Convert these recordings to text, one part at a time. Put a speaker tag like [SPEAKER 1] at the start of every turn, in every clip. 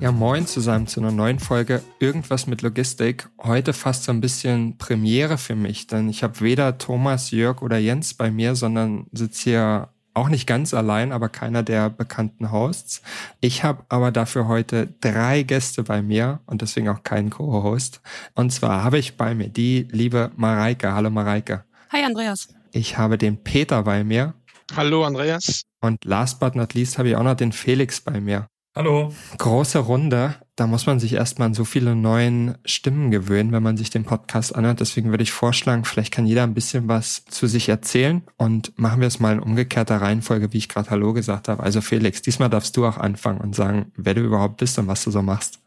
[SPEAKER 1] Ja, moin zusammen zu einer neuen Folge Irgendwas mit Logistik. Heute fast so ein bisschen Premiere für mich, denn ich habe weder Thomas, Jörg oder Jens bei mir, sondern sitze hier auch nicht ganz allein, aber keiner der bekannten Hosts. Ich habe aber dafür heute drei Gäste bei mir und deswegen auch keinen Co-Host. Und zwar habe ich bei mir die liebe Mareike. Hallo Mareike.
[SPEAKER 2] Hi Andreas.
[SPEAKER 1] Ich habe den Peter bei mir.
[SPEAKER 3] Hallo Andreas.
[SPEAKER 1] Und last but not least habe ich auch noch den Felix bei mir.
[SPEAKER 4] Hallo.
[SPEAKER 1] Große Runde. Da muss man sich erstmal an so viele neuen Stimmen gewöhnen, wenn man sich den Podcast anhört. Deswegen würde ich vorschlagen, vielleicht kann jeder ein bisschen was zu sich erzählen und machen wir es mal in umgekehrter Reihenfolge, wie ich gerade Hallo gesagt habe. Also Felix, diesmal darfst du auch anfangen und sagen, wer du überhaupt bist und was du so machst.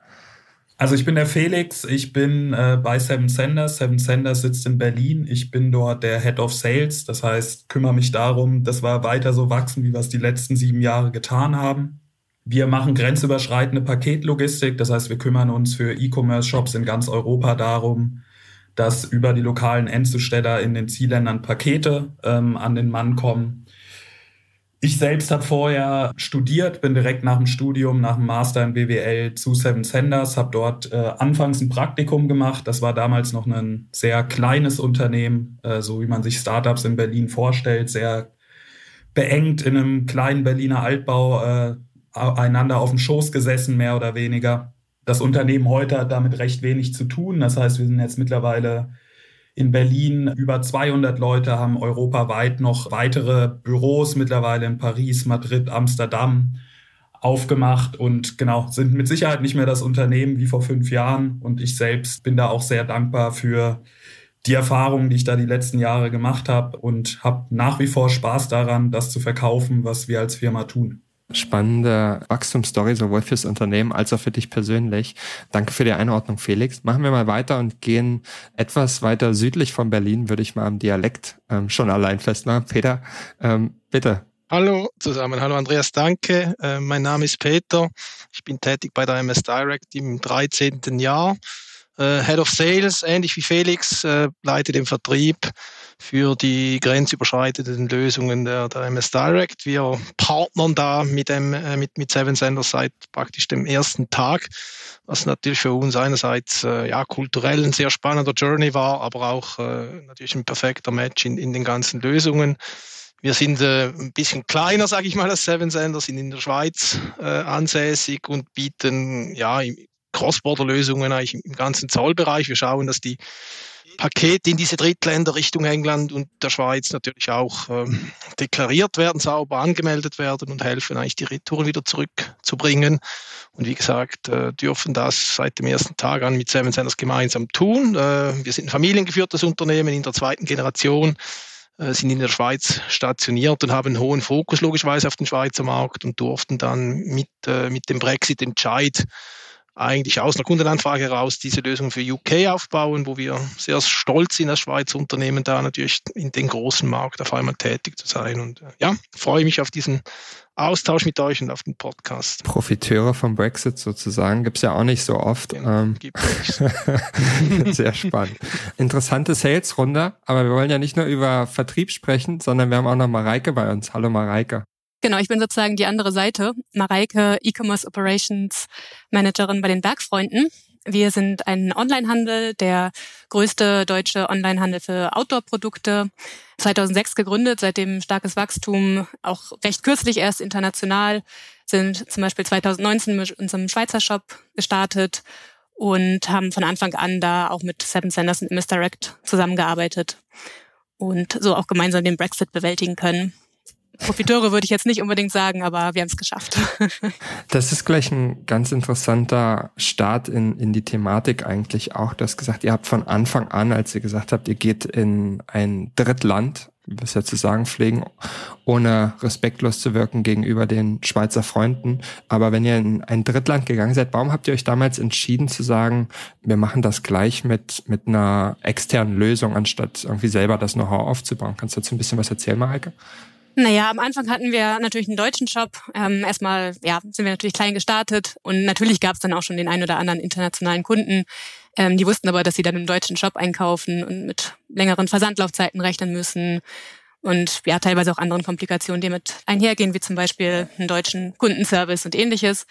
[SPEAKER 4] Also ich bin der Felix, ich bin äh, bei Seven Senders. Seven Senders sitzt in Berlin. Ich bin dort der Head of Sales. Das heißt, kümmere mich darum, dass wir weiter so wachsen, wie wir es die letzten sieben Jahre getan haben. Wir machen grenzüberschreitende Paketlogistik, das heißt, wir kümmern uns für E-Commerce-Shops in ganz Europa darum, dass über die lokalen Endzusteller in den Zielländern Pakete ähm, an den Mann kommen. Ich selbst habe vorher studiert, bin direkt nach dem Studium, nach dem Master in BWL zu Seven Senders, habe dort äh, anfangs ein Praktikum gemacht. Das war damals noch ein sehr kleines Unternehmen, äh, so wie man sich Startups in Berlin vorstellt, sehr beengt in einem kleinen Berliner Altbau. Äh, einander auf dem Schoß gesessen, mehr oder weniger. Das Unternehmen heute hat damit recht wenig zu tun. Das heißt, wir sind jetzt mittlerweile in Berlin über 200 Leute, haben europaweit noch weitere Büros, mittlerweile in Paris, Madrid, Amsterdam aufgemacht und genau, sind mit Sicherheit nicht mehr das Unternehmen wie vor fünf Jahren. Und ich selbst bin da auch sehr dankbar für die Erfahrungen, die ich da die letzten Jahre gemacht habe und habe nach wie vor Spaß daran, das zu verkaufen, was wir als Firma tun
[SPEAKER 1] spannende Wachstumsstory, sowohl fürs Unternehmen als auch für dich persönlich. Danke für die Einordnung, Felix. Machen wir mal weiter und gehen etwas weiter südlich von Berlin, würde ich mal am Dialekt ähm, schon allein festmachen. Peter, ähm, bitte.
[SPEAKER 3] Hallo zusammen, hallo Andreas, danke. Äh, mein Name ist Peter. Ich bin tätig bei der MS Direct im 13. Jahr. Äh, Head of Sales, ähnlich wie Felix, äh, leite den Vertrieb für die grenzüberschreitenden Lösungen der, der MS Direct. Wir partnern da mit, dem, äh, mit, mit Seven Senders seit praktisch dem ersten Tag, was natürlich für uns einerseits äh, ja, kulturell ein sehr spannender Journey war, aber auch äh, natürlich ein perfekter Match in, in den ganzen Lösungen. Wir sind äh, ein bisschen kleiner, sage ich mal, als Seven Senders, sind in der Schweiz äh, ansässig und bieten ja Cross-Border-Lösungen eigentlich im ganzen Zollbereich. Wir schauen, dass die Pakete in diese Drittländer Richtung England und der Schweiz natürlich auch ähm, deklariert werden, sauber angemeldet werden und helfen eigentlich die Retouren wieder zurückzubringen. Und wie gesagt, äh, dürfen das seit dem ersten Tag an mit Seven Senders gemeinsam tun. Äh, wir sind ein familiengeführtes Unternehmen in der zweiten Generation äh, sind in der Schweiz stationiert und haben einen hohen Fokus logischerweise auf den Schweizer Markt und durften dann mit, äh, mit dem Brexit-Entscheid eigentlich aus einer Kundenanfrage heraus diese Lösung für UK aufbauen, wo wir sehr stolz sind als Schweizer Unternehmen da natürlich in den großen Markt auf einmal tätig zu sein. Und äh, ja, freue mich auf diesen Austausch mit euch und auf den Podcast.
[SPEAKER 1] Profiteure vom Brexit sozusagen gibt es ja auch nicht so oft. Genau, ähm, sehr spannend. Interessante Sales-Runde, aber wir wollen ja nicht nur über Vertrieb sprechen, sondern wir haben auch noch Mareike bei uns. Hallo Mareike.
[SPEAKER 2] Genau, ich bin sozusagen die andere Seite. Mareike, E-Commerce Operations Managerin bei den Bergfreunden. Wir sind ein Onlinehandel, der größte deutsche Onlinehandel für Outdoor-Produkte. 2006 gegründet, seitdem starkes Wachstum, auch recht kürzlich erst international, sind zum Beispiel 2019 mit unserem Schweizer Shop gestartet und haben von Anfang an da auch mit Seven Senders und Misdirect zusammengearbeitet und so auch gemeinsam den Brexit bewältigen können. Profiteure würde ich jetzt nicht unbedingt sagen, aber wir haben es geschafft.
[SPEAKER 1] Das ist gleich ein ganz interessanter Start in, in die Thematik eigentlich auch. Du hast gesagt, ihr habt von Anfang an, als ihr gesagt habt, ihr geht in ein Drittland, wir es ja zu sagen pflegen, ohne respektlos zu wirken gegenüber den Schweizer Freunden. Aber wenn ihr in ein Drittland gegangen seid, warum habt ihr euch damals entschieden zu sagen, wir machen das gleich mit, mit einer externen Lösung, anstatt irgendwie selber das Know-how aufzubauen? Kannst du dazu ein bisschen was erzählen, Mareike?
[SPEAKER 2] Naja, am Anfang hatten wir natürlich einen deutschen Shop. Ähm, erstmal ja, sind wir natürlich klein gestartet und natürlich gab es dann auch schon den einen oder anderen internationalen Kunden. Ähm, die wussten aber, dass sie dann im deutschen Shop einkaufen und mit längeren Versandlaufzeiten rechnen müssen und ja, teilweise auch anderen Komplikationen, die mit einhergehen, wie zum Beispiel einen deutschen Kundenservice und ähnliches.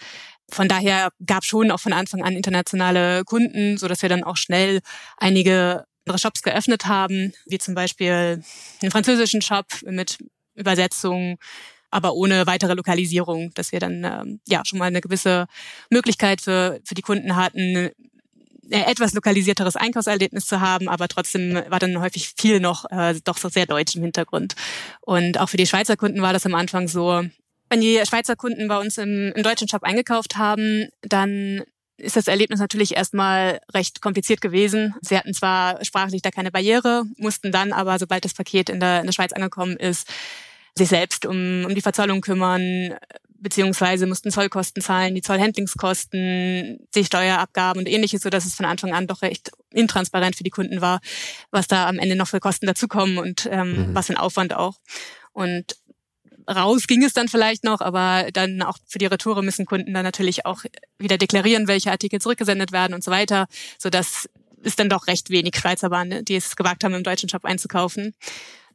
[SPEAKER 2] Von daher gab schon auch von Anfang an internationale Kunden, so dass wir dann auch schnell einige andere Shops geöffnet haben, wie zum Beispiel einen französischen Shop mit Übersetzung, aber ohne weitere Lokalisierung, dass wir dann ähm, ja schon mal eine gewisse Möglichkeit für, für die Kunden hatten, äh, etwas lokalisierteres Einkaufserlebnis zu haben, aber trotzdem war dann häufig viel noch äh, doch so sehr deutsch im Hintergrund. Und auch für die Schweizer Kunden war das am Anfang so, wenn die Schweizer Kunden bei uns im, im deutschen Shop eingekauft haben, dann ist das Erlebnis natürlich erstmal recht kompliziert gewesen. Sie hatten zwar sprachlich da keine Barriere, mussten dann aber, sobald das Paket in der, in der Schweiz angekommen ist, sich selbst um, um die Verzollung kümmern, beziehungsweise mussten Zollkosten zahlen, die Zollhandlingskosten, die Steuerabgaben und ähnliches, so dass es von Anfang an doch recht intransparent für die Kunden war, was da am Ende noch für Kosten dazukommen und ähm, mhm. was für ein Aufwand auch. Und raus ging es dann vielleicht noch, aber dann auch für die Retoure müssen Kunden dann natürlich auch wieder deklarieren, welche Artikel zurückgesendet werden und so weiter, so dass es dann doch recht wenig Schweizer waren, die es gewagt haben, im deutschen Shop einzukaufen.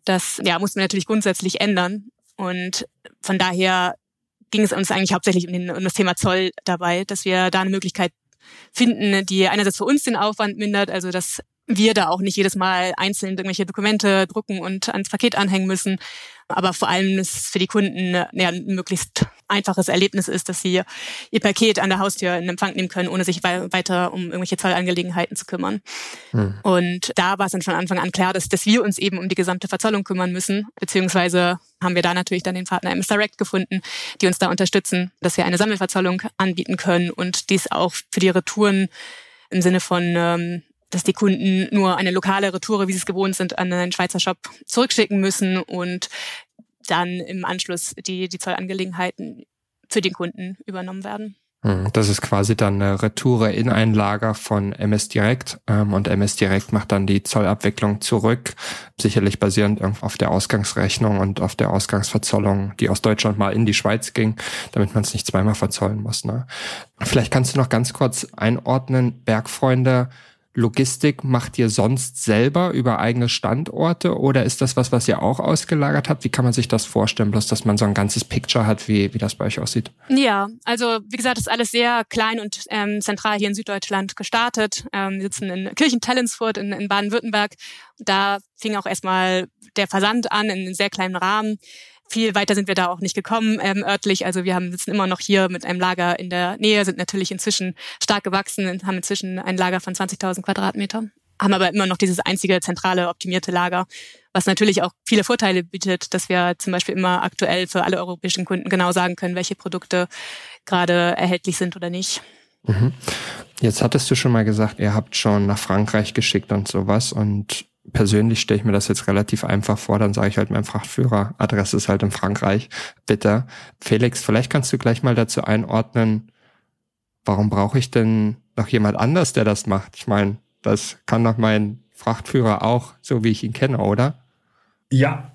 [SPEAKER 2] Das ja, mussten wir natürlich grundsätzlich ändern. Und von daher ging es uns eigentlich hauptsächlich um, den, um das Thema Zoll dabei, dass wir da eine Möglichkeit finden, die einerseits für uns den Aufwand mindert, also dass wir da auch nicht jedes Mal einzeln irgendwelche Dokumente drucken und ans Paket anhängen müssen. Aber vor allem ist für die Kunden ja, möglichst einfaches Erlebnis ist, dass sie ihr Paket an der Haustür in Empfang nehmen können, ohne sich weiter um irgendwelche Zollangelegenheiten zu kümmern. Hm. Und da war es dann von Anfang an klar, dass, dass wir uns eben um die gesamte Verzollung kümmern müssen, beziehungsweise haben wir da natürlich dann den Partner MS Direct gefunden, die uns da unterstützen, dass wir eine Sammelverzollung anbieten können und dies auch für die Retouren im Sinne von ähm, dass die Kunden nur eine lokale Retoure, wie sie es gewohnt sind, an einen Schweizer Shop zurückschicken müssen und dann im Anschluss die, die Zollangelegenheiten für den Kunden übernommen werden.
[SPEAKER 1] Hm, das ist quasi dann eine Retoure in ein Lager von MS Direct ähm, und MS Direct macht dann die Zollabwicklung zurück, sicherlich basierend auf der Ausgangsrechnung und auf der Ausgangsverzollung, die aus Deutschland mal in die Schweiz ging, damit man es nicht zweimal verzollen muss. Ne? Vielleicht kannst du noch ganz kurz einordnen, Bergfreunde, Logistik macht ihr sonst selber über eigene Standorte oder ist das was, was ihr auch ausgelagert habt? Wie kann man sich das vorstellen, bloß dass man so ein ganzes Picture hat, wie, wie das bei euch aussieht?
[SPEAKER 2] Ja, also wie gesagt, ist alles sehr klein und ähm, zentral hier in Süddeutschland gestartet. Ähm, wir sitzen in Kirchen-Tellensfurt in, in Baden-Württemberg. Da fing auch erstmal der Versand an in einem sehr kleinen Rahmen. Viel weiter sind wir da auch nicht gekommen ähm, örtlich. Also wir haben sitzen immer noch hier mit einem Lager in der Nähe, sind natürlich inzwischen stark gewachsen und haben inzwischen ein Lager von 20.000 Quadratmeter. Haben aber immer noch dieses einzige zentrale optimierte Lager, was natürlich auch viele Vorteile bietet, dass wir zum Beispiel immer aktuell für alle europäischen Kunden genau sagen können, welche Produkte gerade erhältlich sind oder nicht.
[SPEAKER 1] Mhm. Jetzt hattest du schon mal gesagt, ihr habt schon nach Frankreich geschickt und sowas und persönlich stelle ich mir das jetzt relativ einfach vor, dann sage ich halt meinem Frachtführer, Adresse ist halt in Frankreich, bitte. Felix, vielleicht kannst du gleich mal dazu einordnen, warum brauche ich denn noch jemand anders, der das macht? Ich meine, das kann doch mein Frachtführer auch, so wie ich ihn kenne, oder?
[SPEAKER 4] Ja,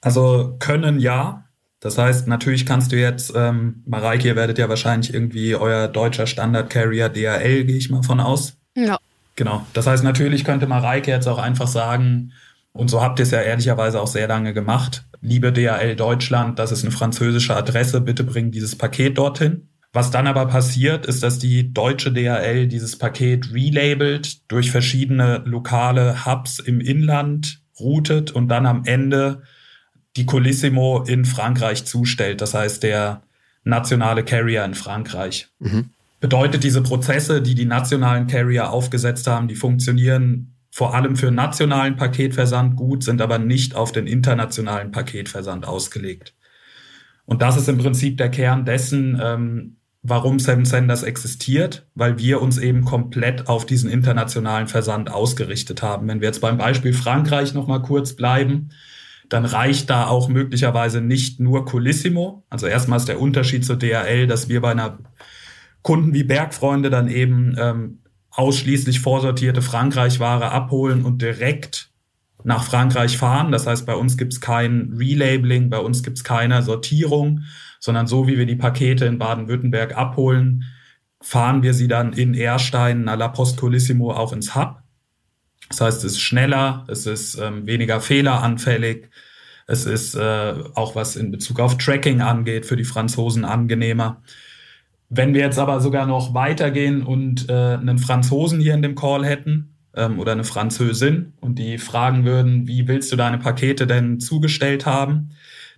[SPEAKER 4] also können ja. Das heißt, natürlich kannst du jetzt, ähm, Mareike, ihr werdet ja wahrscheinlich irgendwie euer deutscher Standard-Carrier DHL, gehe ich mal von aus.
[SPEAKER 2] Ja.
[SPEAKER 4] Genau. Das heißt, natürlich könnte Mareike jetzt auch einfach sagen, und so habt ihr es ja ehrlicherweise auch sehr lange gemacht, liebe DHL Deutschland, das ist eine französische Adresse, bitte bring dieses Paket dorthin. Was dann aber passiert, ist, dass die deutsche DHL dieses Paket relabelt, durch verschiedene lokale Hubs im Inland routet und dann am Ende die Colissimo in Frankreich zustellt. Das heißt, der nationale Carrier in Frankreich. Mhm bedeutet, diese Prozesse, die die nationalen Carrier aufgesetzt haben, die funktionieren vor allem für nationalen Paketversand gut, sind aber nicht auf den internationalen Paketversand ausgelegt. Und das ist im Prinzip der Kern dessen, ähm, warum Seven Senders existiert, weil wir uns eben komplett auf diesen internationalen Versand ausgerichtet haben. Wenn wir jetzt beim Beispiel Frankreich nochmal kurz bleiben, dann reicht da auch möglicherweise nicht nur Colissimo. Also erstmal ist der Unterschied zu DHL, dass wir bei einer Kunden wie Bergfreunde dann eben ähm, ausschließlich vorsortierte Frankreich-Ware abholen und direkt nach Frankreich fahren. Das heißt, bei uns gibt es kein Relabeling, bei uns gibt es keine Sortierung, sondern so wie wir die Pakete in Baden-Württemberg abholen, fahren wir sie dann in Erstein, à la Post Colissimo auch ins Hub. Das heißt, es ist schneller, es ist ähm, weniger fehleranfällig, es ist äh, auch was in Bezug auf Tracking angeht, für die Franzosen angenehmer. Wenn wir jetzt aber sogar noch weitergehen und äh, einen Franzosen hier in dem Call hätten ähm, oder eine Französin und die fragen würden, wie willst du deine Pakete denn zugestellt haben,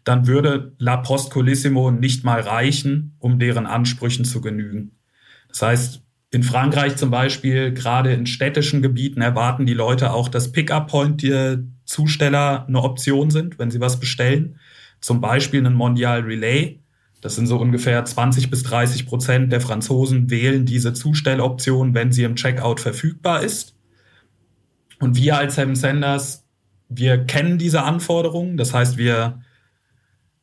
[SPEAKER 4] dann würde La Post Colissimo nicht mal reichen, um deren Ansprüchen zu genügen. Das heißt, in Frankreich zum Beispiel, gerade in städtischen Gebieten, erwarten die Leute auch, dass Pickup-Point die Zusteller eine Option sind, wenn sie was bestellen. Zum Beispiel einen Mondial Relay. Das sind so ungefähr 20 bis 30 Prozent der Franzosen wählen diese Zustelloption, wenn sie im Checkout verfügbar ist. Und wir als Seven Senders, wir kennen diese Anforderungen. Das heißt, wir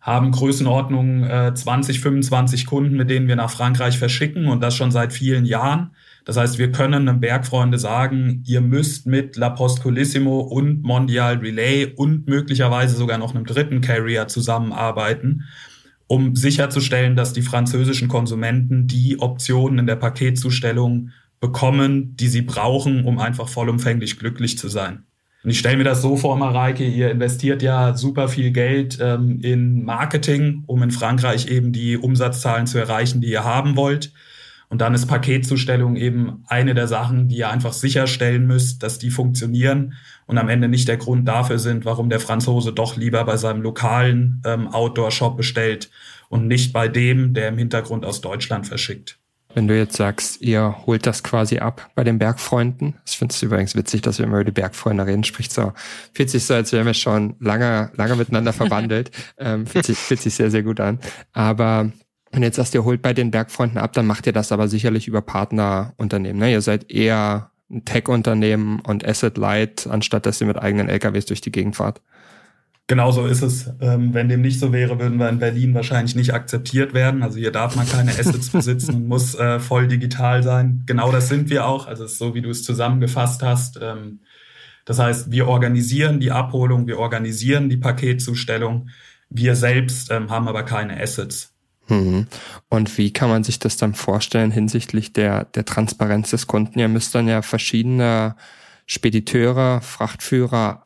[SPEAKER 4] haben Größenordnung äh, 20, 25 Kunden, mit denen wir nach Frankreich verschicken und das schon seit vielen Jahren. Das heißt, wir können einem Bergfreunde sagen, ihr müsst mit La Poste Colissimo und Mondial Relay und möglicherweise sogar noch einem dritten Carrier zusammenarbeiten, um sicherzustellen, dass die französischen Konsumenten die Optionen in der Paketzustellung bekommen, die sie brauchen, um einfach vollumfänglich glücklich zu sein. Und ich stelle mir das so vor, Mareike, ihr investiert ja super viel Geld ähm, in Marketing, um in Frankreich eben die Umsatzzahlen zu erreichen, die ihr haben wollt. Und dann ist Paketzustellung eben eine der Sachen, die ihr einfach sicherstellen müsst, dass die funktionieren und am Ende nicht der Grund dafür sind, warum der Franzose doch lieber bei seinem lokalen ähm, Outdoor-Shop bestellt und nicht bei dem, der im Hintergrund aus Deutschland verschickt.
[SPEAKER 1] Wenn du jetzt sagst, ihr holt das quasi ab bei den Bergfreunden. Das findest du übrigens witzig, dass wir immer über die Bergfreunde reden. Spricht so, fühlt sich so, als wären wir schon lange, lange miteinander verwandelt. ähm, fühlt, sich, fühlt sich sehr, sehr gut an. Aber wenn jetzt sagst, ihr holt bei den Bergfreunden ab, dann macht ihr das aber sicherlich über Partnerunternehmen. Ne? Ihr seid eher ein Tech-Unternehmen und Asset Light, anstatt dass ihr mit eigenen LKWs durch die Gegend fahrt.
[SPEAKER 4] Genauso ist es. Ähm, wenn dem nicht so wäre, würden wir in Berlin wahrscheinlich nicht akzeptiert werden. Also hier darf man keine Assets besitzen muss äh, voll digital sein. Genau das sind wir auch. Also so, wie du es zusammengefasst hast. Ähm, das heißt, wir organisieren die Abholung, wir organisieren die Paketzustellung. Wir selbst ähm, haben aber keine Assets.
[SPEAKER 1] Mhm. Und wie kann man sich das dann vorstellen hinsichtlich der, der Transparenz des Kunden? Ihr müsst dann ja verschiedene Spediteure, Frachtführer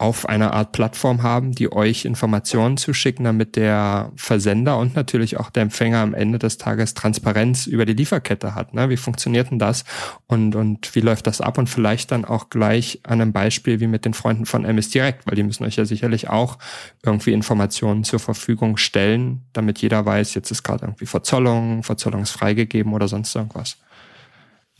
[SPEAKER 1] auf einer Art Plattform haben, die euch Informationen zuschicken, damit der Versender und natürlich auch der Empfänger am Ende des Tages Transparenz über die Lieferkette hat. Ne? Wie funktioniert denn das und, und wie läuft das ab? Und vielleicht dann auch gleich an einem Beispiel wie mit den Freunden von MS Direct, weil die müssen euch ja sicherlich auch irgendwie Informationen zur Verfügung stellen, damit jeder weiß, jetzt ist gerade irgendwie Verzollung, Verzollung ist freigegeben oder sonst irgendwas.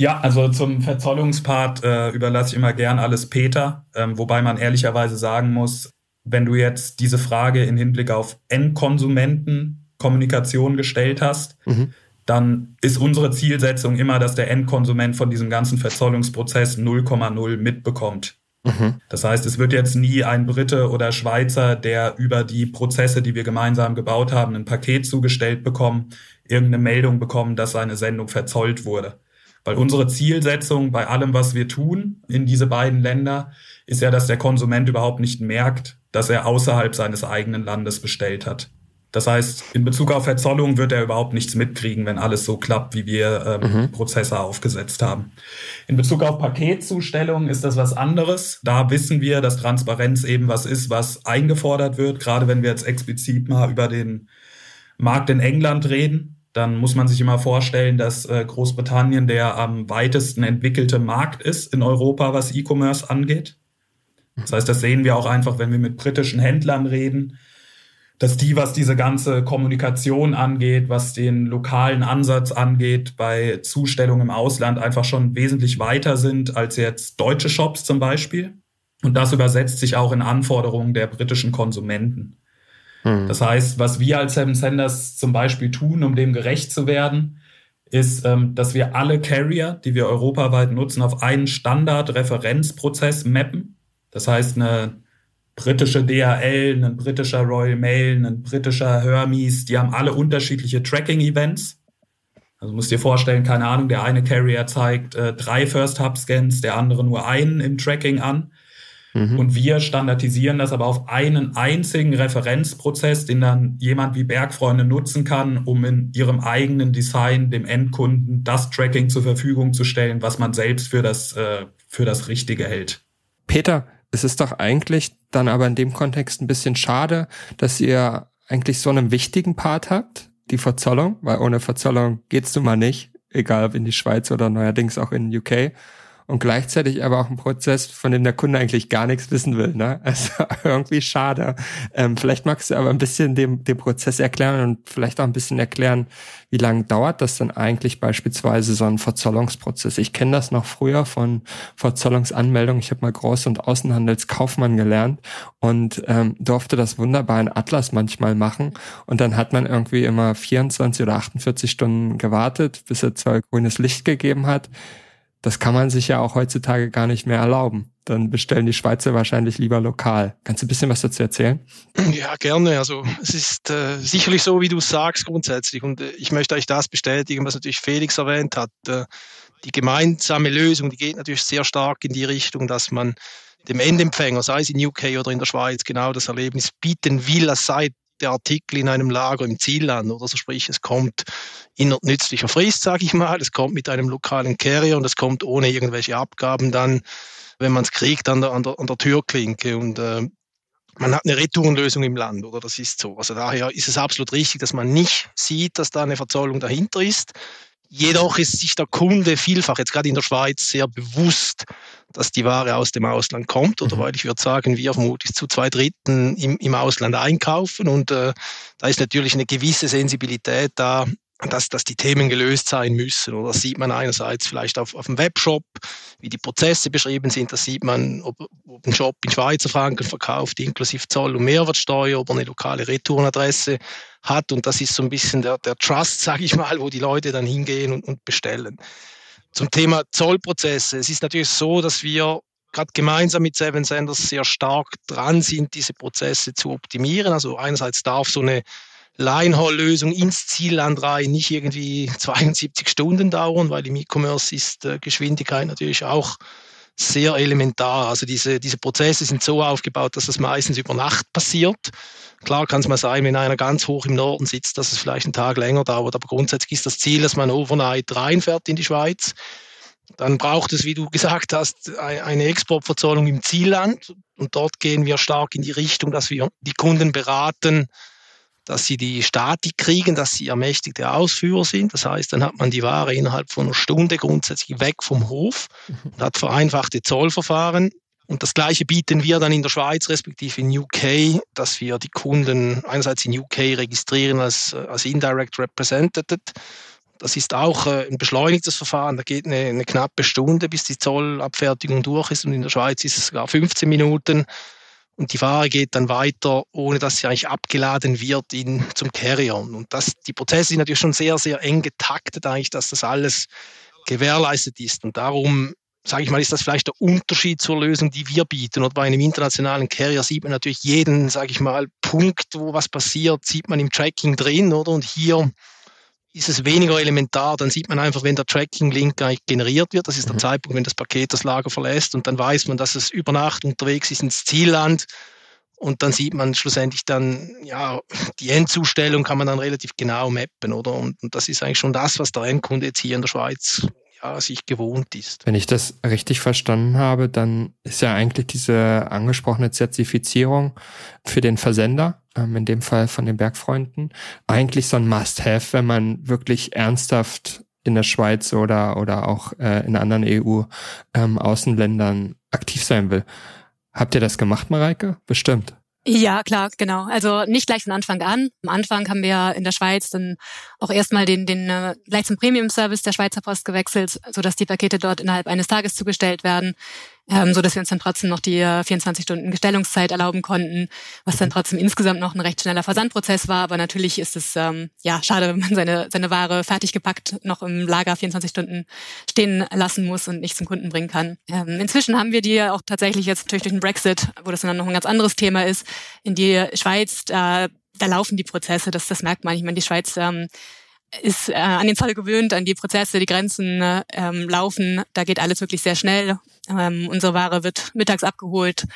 [SPEAKER 4] Ja, also zum Verzollungspart äh, überlasse ich immer gern alles Peter, ähm, wobei man ehrlicherweise sagen muss, wenn du jetzt diese Frage in Hinblick auf Endkonsumentenkommunikation gestellt hast, mhm. dann ist unsere Zielsetzung immer, dass der Endkonsument von diesem ganzen Verzollungsprozess 0,0 mitbekommt. Mhm. Das heißt, es wird jetzt nie ein Brite oder Schweizer, der über die Prozesse, die wir gemeinsam gebaut haben, ein Paket zugestellt bekommen, irgendeine Meldung bekommen, dass seine Sendung verzollt wurde. Weil unsere Zielsetzung bei allem, was wir tun in diese beiden Länder, ist ja, dass der Konsument überhaupt nicht merkt, dass er außerhalb seines eigenen Landes bestellt hat. Das heißt, in Bezug auf Verzollung wird er überhaupt nichts mitkriegen, wenn alles so klappt, wie wir ähm, mhm. Prozesse aufgesetzt haben. In Bezug auf Paketzustellung ist das was anderes. Da wissen wir, dass Transparenz eben was ist, was eingefordert wird, gerade wenn wir jetzt explizit mal über den Markt in England reden dann muss man sich immer vorstellen, dass äh, Großbritannien der am weitesten entwickelte Markt ist in Europa, was E-Commerce angeht. Das heißt, das sehen wir auch einfach, wenn wir mit britischen Händlern reden, dass die, was diese ganze Kommunikation angeht, was den lokalen Ansatz angeht, bei Zustellung im Ausland einfach schon wesentlich weiter sind als jetzt deutsche Shops zum Beispiel. Und das übersetzt sich auch in Anforderungen der britischen Konsumenten. Mhm. Das heißt, was wir als Seven Senders zum Beispiel tun, um dem gerecht zu werden, ist, ähm, dass wir alle Carrier, die wir europaweit nutzen, auf einen Standard-Referenzprozess mappen. Das heißt, eine britische DHL, ein britischer Royal Mail, ein britischer Hermes, die haben alle unterschiedliche Tracking-Events. Also musst dir vorstellen, keine Ahnung, der eine Carrier zeigt äh, drei First Hub Scans, der andere nur einen im Tracking an. Mhm. Und wir standardisieren das aber auf einen einzigen Referenzprozess, den dann jemand wie Bergfreunde nutzen kann, um in ihrem eigenen Design dem Endkunden das Tracking zur Verfügung zu stellen, was man selbst für das, äh, für das Richtige hält.
[SPEAKER 1] Peter, es ist doch eigentlich dann aber in dem Kontext ein bisschen schade, dass ihr eigentlich so einen wichtigen Part habt, die Verzollung, weil ohne Verzollung geht's nun mal nicht, egal ob in die Schweiz oder neuerdings auch in UK und gleichzeitig aber auch ein Prozess, von dem der Kunde eigentlich gar nichts wissen will. Ne? Also irgendwie schade. Ähm, vielleicht magst du aber ein bisschen dem, dem Prozess erklären und vielleicht auch ein bisschen erklären, wie lange dauert das denn eigentlich beispielsweise so ein Verzollungsprozess? Ich kenne das noch früher von Verzollungsanmeldungen. Ich habe mal Groß- und Außenhandelskaufmann gelernt und ähm, durfte das wunderbar in Atlas manchmal machen. Und dann hat man irgendwie immer 24 oder 48 Stunden gewartet, bis er Zoll grünes Licht gegeben hat das kann man sich ja auch heutzutage gar nicht mehr erlauben. Dann bestellen die Schweizer wahrscheinlich lieber lokal. Kannst du ein bisschen was dazu erzählen?
[SPEAKER 3] Ja, gerne. Also es ist äh, sicherlich so, wie du sagst grundsätzlich. Und äh, ich möchte euch das bestätigen, was natürlich Felix erwähnt hat. Äh, die gemeinsame Lösung, die geht natürlich sehr stark in die Richtung, dass man dem Endempfänger, sei es in UK oder in der Schweiz, genau das Erlebnis bieten will, als sei der Artikel in einem Lager im Zielland oder so, sprich es kommt in nützlicher Frist, sage ich mal, es kommt mit einem lokalen Carrier und es kommt ohne irgendwelche Abgaben dann, wenn man es kriegt, an der, an, der, an der Türklinke und äh, man hat eine Retourenlösung im Land, oder das ist so. Also daher ist es absolut richtig, dass man nicht sieht, dass da eine Verzollung dahinter ist. Jedoch ist sich der Kunde vielfach, jetzt gerade in der Schweiz, sehr bewusst, dass die Ware aus dem Ausland kommt. Oder mhm. weil ich würde sagen, wir vermutlich zu zwei Dritten im, im Ausland einkaufen. Und äh, da ist natürlich eine gewisse Sensibilität da, dass, dass die Themen gelöst sein müssen. Oder das sieht man einerseits vielleicht auf, auf dem Webshop, wie die Prozesse beschrieben sind. Das sieht man, ob, ob ein Shop in Schweizer Franken verkauft, inklusive Zoll und Mehrwertsteuer, ob er eine lokale Retourenadresse hat. Und das ist so ein bisschen der, der Trust, sage ich mal, wo die Leute dann hingehen und, und bestellen. Zum Thema Zollprozesse. Es ist natürlich so, dass wir gerade gemeinsam mit Seven Senders sehr stark dran sind, diese Prozesse zu optimieren. Also einerseits darf so eine Line-Haul-Lösung ins Zielland rein nicht irgendwie 72 Stunden dauern, weil im E-Commerce ist äh, Geschwindigkeit natürlich auch sehr elementar. Also diese, diese Prozesse sind so aufgebaut, dass das meistens über Nacht passiert. Klar kann es mal sein, wenn einer ganz hoch im Norden sitzt, dass es vielleicht einen Tag länger dauert, aber grundsätzlich ist das Ziel, dass man overnight reinfährt in die Schweiz. Dann braucht es, wie du gesagt hast, eine Exportverzollung im Zielland. Und dort gehen wir stark in die Richtung, dass wir die Kunden beraten, dass sie die Statik kriegen, dass sie ermächtigte Ausführer sind. Das heißt, dann hat man die Ware innerhalb von einer Stunde grundsätzlich weg vom Hof und hat vereinfachte Zollverfahren. Und das Gleiche bieten wir dann in der Schweiz, respektive in UK, dass wir die Kunden einerseits in UK registrieren als, als Indirect Represented. Das ist auch äh, ein beschleunigtes Verfahren. Da geht eine, eine knappe Stunde, bis die Zollabfertigung durch ist. Und in der Schweiz ist es sogar 15 Minuten und die Ware geht dann weiter, ohne dass sie eigentlich abgeladen wird in, zum Carrier. Und das, die Prozesse sind natürlich schon sehr, sehr eng getaktet eigentlich, dass das alles gewährleistet ist. Und darum, sage ich mal, ist das vielleicht der Unterschied zur Lösung, die wir bieten. Und bei einem internationalen Carrier sieht man natürlich jeden, sage ich mal, Punkt, wo was passiert, sieht man im Tracking drin, oder? Und hier ist es weniger elementar. Dann sieht man einfach, wenn der Tracking-Link generiert wird, das ist der mhm. Zeitpunkt, wenn das Paket das Lager verlässt und dann weiß man, dass es über Nacht unterwegs ist ins Zielland und dann sieht man schlussendlich dann, ja, die Endzustellung kann man dann relativ genau mappen, oder? Und, und das ist eigentlich schon das, was der Endkunde jetzt hier in der Schweiz ja, sich gewohnt ist.
[SPEAKER 1] Wenn ich das richtig verstanden habe, dann ist ja eigentlich diese angesprochene Zertifizierung für den Versender ähm, in dem Fall von den Bergfreunden, eigentlich so ein Must-Have, wenn man wirklich ernsthaft in der Schweiz oder, oder auch äh, in anderen EU-Außenländern ähm, aktiv sein will. Habt ihr das gemacht, Mareike? Bestimmt.
[SPEAKER 2] Ja, klar, genau. Also nicht gleich von Anfang an. Am Anfang haben wir in der Schweiz dann auch erstmal den, den äh, gleich zum Premium-Service der Schweizer Post gewechselt, so dass die Pakete dort innerhalb eines Tages zugestellt werden. Ähm, so dass wir uns dann trotzdem noch die 24 Stunden Gestellungszeit erlauben konnten, was dann trotzdem insgesamt noch ein recht schneller Versandprozess war. Aber natürlich ist es ähm, ja schade, wenn man seine, seine Ware fertig gepackt noch im Lager 24 Stunden stehen lassen muss und nicht zum Kunden bringen kann. Ähm, inzwischen haben wir die auch tatsächlich jetzt natürlich durch den Brexit, wo das dann noch ein ganz anderes Thema ist, in die Schweiz, da, da laufen die Prozesse, das, das merkt man. Ich meine, die Schweiz ähm, ist äh, an den Zoll gewöhnt, an die Prozesse, die Grenzen ähm, laufen. Da geht alles wirklich sehr schnell. Ähm, unsere Ware wird mittags abgeholt,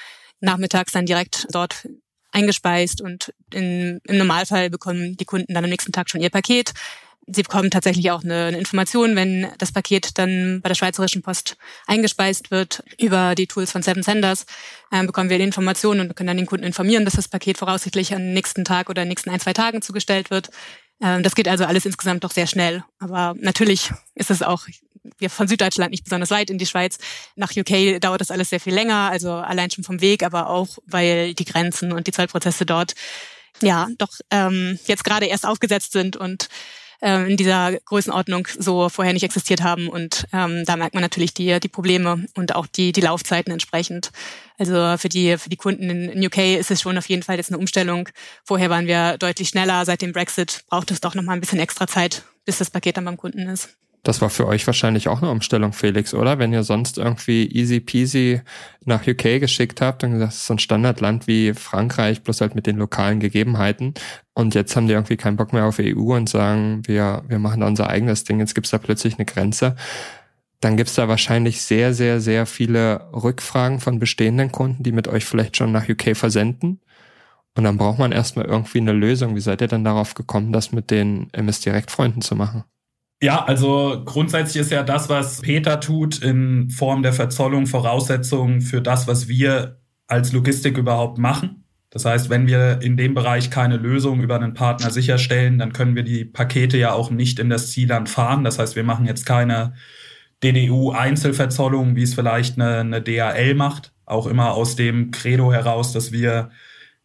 [SPEAKER 2] nachmittags dann direkt dort eingespeist und in, im Normalfall bekommen die Kunden dann am nächsten Tag schon ihr Paket. Sie bekommen tatsächlich auch eine, eine Information, wenn das Paket dann bei der Schweizerischen Post eingespeist wird über die Tools von Seven Senders, äh, bekommen wir die Informationen und können dann den Kunden informieren, dass das Paket voraussichtlich am nächsten Tag oder nächsten ein, zwei Tagen zugestellt wird. Ähm, das geht also alles insgesamt doch sehr schnell. Aber natürlich ist es auch wir von Süddeutschland nicht besonders weit in die Schweiz. Nach UK dauert das alles sehr viel länger, also allein schon vom Weg, aber auch, weil die Grenzen und die Zollprozesse dort ja doch ähm, jetzt gerade erst aufgesetzt sind und ähm, in dieser Größenordnung so vorher nicht existiert haben. Und ähm, da merkt man natürlich die, die Probleme und auch die, die Laufzeiten entsprechend. Also für die, für die Kunden in UK ist es schon auf jeden Fall jetzt eine Umstellung. Vorher waren wir deutlich schneller. Seit dem Brexit braucht es doch noch mal ein bisschen extra Zeit, bis das Paket dann beim Kunden ist.
[SPEAKER 1] Das war für euch wahrscheinlich auch eine Umstellung, Felix, oder? Wenn ihr sonst irgendwie easy peasy nach UK geschickt habt, gesagt, das ist so ein Standardland wie Frankreich, bloß halt mit den lokalen Gegebenheiten. Und jetzt haben die irgendwie keinen Bock mehr auf EU und sagen, wir, wir machen da unser eigenes Ding, jetzt gibt's da plötzlich eine Grenze. Dann gibt's da wahrscheinlich sehr, sehr, sehr viele Rückfragen von bestehenden Kunden, die mit euch vielleicht schon nach UK versenden. Und dann braucht man erstmal irgendwie eine Lösung. Wie seid ihr dann darauf gekommen, das mit den MS-Direkt-Freunden zu machen?
[SPEAKER 4] Ja, also grundsätzlich ist ja das, was Peter tut, in Form der Verzollung Voraussetzungen für das, was wir als Logistik überhaupt machen. Das heißt, wenn wir in dem Bereich keine Lösung über einen Partner sicherstellen, dann können wir die Pakete ja auch nicht in das Zielland fahren. Das heißt, wir machen jetzt keine DDU-Einzelverzollung, wie es vielleicht eine, eine DHL macht. Auch immer aus dem Credo heraus, dass wir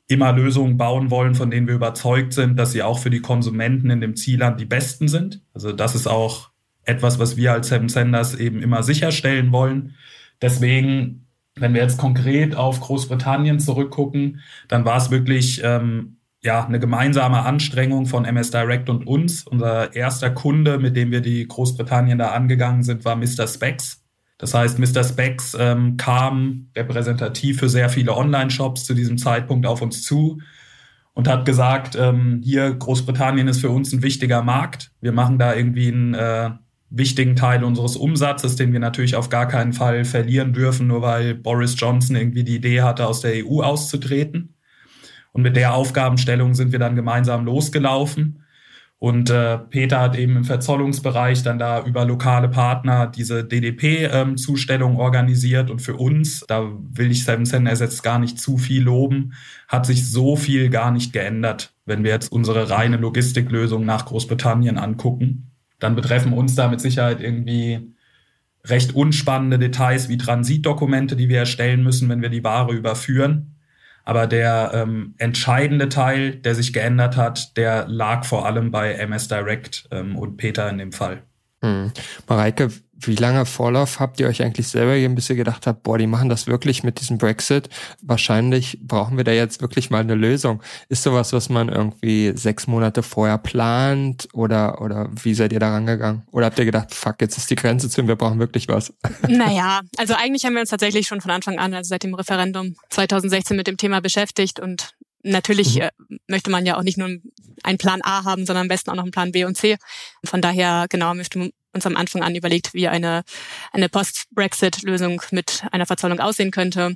[SPEAKER 4] immer Lösungen bauen wollen, von denen wir überzeugt sind, dass sie auch für die Konsumenten in dem Zielland die besten sind. Also das ist auch etwas, was wir als Seven Senders eben immer sicherstellen wollen. Deswegen, wenn wir jetzt konkret auf Großbritannien zurückgucken, dann war es wirklich ähm, ja eine gemeinsame Anstrengung von MS Direct und uns. Unser erster Kunde, mit dem wir die Großbritannien da angegangen sind, war Mr. Specs. Das heißt, Mr. Specs ähm, kam repräsentativ für sehr viele Online-Shops zu diesem Zeitpunkt auf uns zu und hat gesagt, ähm, hier Großbritannien ist für uns ein wichtiger Markt. Wir machen da irgendwie einen äh, wichtigen Teil unseres Umsatzes, den wir natürlich auf gar keinen Fall verlieren dürfen, nur weil Boris Johnson irgendwie die Idee hatte, aus der EU auszutreten. Und mit der Aufgabenstellung sind wir dann gemeinsam losgelaufen und äh, Peter hat eben im Verzollungsbereich dann da über lokale Partner diese DDP-Zustellung ähm, organisiert. Und für uns, da will ich Seven Senders jetzt gar nicht zu viel loben, hat sich so viel gar nicht geändert, wenn wir jetzt unsere reine Logistiklösung nach Großbritannien angucken. Dann betreffen uns da mit Sicherheit irgendwie recht unspannende Details wie Transitdokumente, die wir erstellen müssen, wenn wir die Ware überführen. Aber der ähm, entscheidende Teil, der sich geändert hat, der lag vor allem bei MS Direct ähm, und Peter in dem Fall.
[SPEAKER 1] Hm. Mareike, wie lange Vorlauf habt ihr euch eigentlich selber gegeben, bis ihr gedacht habt, boah, die machen das wirklich mit diesem Brexit? Wahrscheinlich brauchen wir da jetzt wirklich mal eine Lösung. Ist sowas, was man irgendwie sechs Monate vorher plant oder, oder wie seid ihr da rangegangen? Oder habt ihr gedacht, fuck, jetzt ist die Grenze zu und wir brauchen wirklich was?
[SPEAKER 2] Naja, also eigentlich haben wir uns tatsächlich schon von Anfang an, also seit dem Referendum 2016 mit dem Thema beschäftigt und Natürlich mhm. Äh, möchte man ja auch nicht nur einen Plan A haben, sondern am besten auch noch einen Plan B und C. Von daher, genau, möchte uns am Anfang an überlegt, wie eine, eine Post-Brexit-Lösung mit einer Verzollung aussehen könnte.